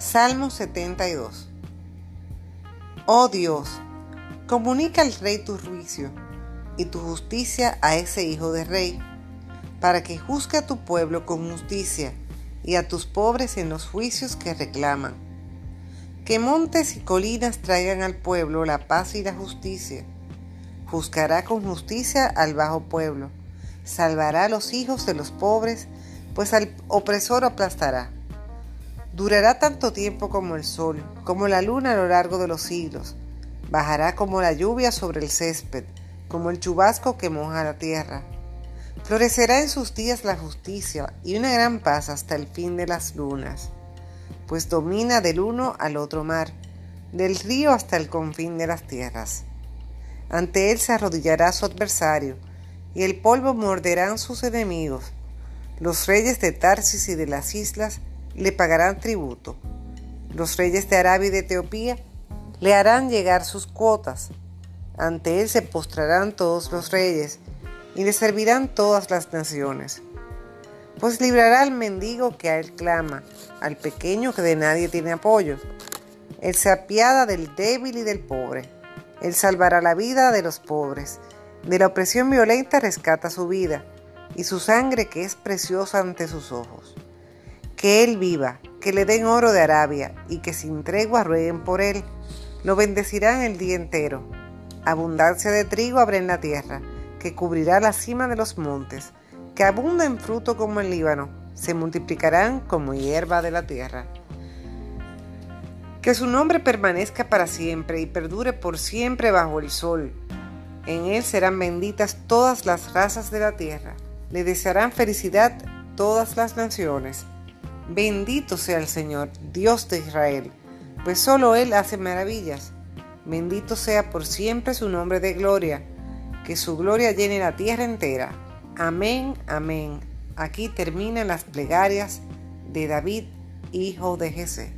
Salmo 72 Oh Dios, comunica al rey tu juicio y tu justicia a ese hijo de rey, para que juzgue a tu pueblo con justicia y a tus pobres en los juicios que reclaman. Que montes y colinas traigan al pueblo la paz y la justicia. Juzgará con justicia al bajo pueblo, salvará a los hijos de los pobres, pues al opresor aplastará. Durará tanto tiempo como el sol, como la luna a lo largo de los siglos. Bajará como la lluvia sobre el césped, como el chubasco que moja la tierra. Florecerá en sus días la justicia y una gran paz hasta el fin de las lunas, pues domina del uno al otro mar, del río hasta el confín de las tierras. Ante él se arrodillará su adversario, y el polvo morderán sus enemigos. Los reyes de Tarsis y de las islas le pagarán tributo. Los reyes de Arabia y de Etiopía le harán llegar sus cuotas. Ante él se postrarán todos los reyes y le servirán todas las naciones. Pues librará al mendigo que a él clama, al pequeño que de nadie tiene apoyo. Él se apiada del débil y del pobre. Él salvará la vida de los pobres. De la opresión violenta rescata su vida y su sangre que es preciosa ante sus ojos que él viva, que le den oro de Arabia y que sin tregua rueguen por él. Lo bendecirán el día entero. Abundancia de trigo habrá en la tierra, que cubrirá la cima de los montes, que abunda en fruto como el Líbano, se multiplicarán como hierba de la tierra. Que su nombre permanezca para siempre y perdure por siempre bajo el sol. En él serán benditas todas las razas de la tierra. Le desearán felicidad todas las naciones. Bendito sea el Señor, Dios de Israel, pues solo Él hace maravillas. Bendito sea por siempre su nombre de gloria, que su gloria llene la tierra entera. Amén, amén. Aquí terminan las plegarias de David, hijo de Jesé.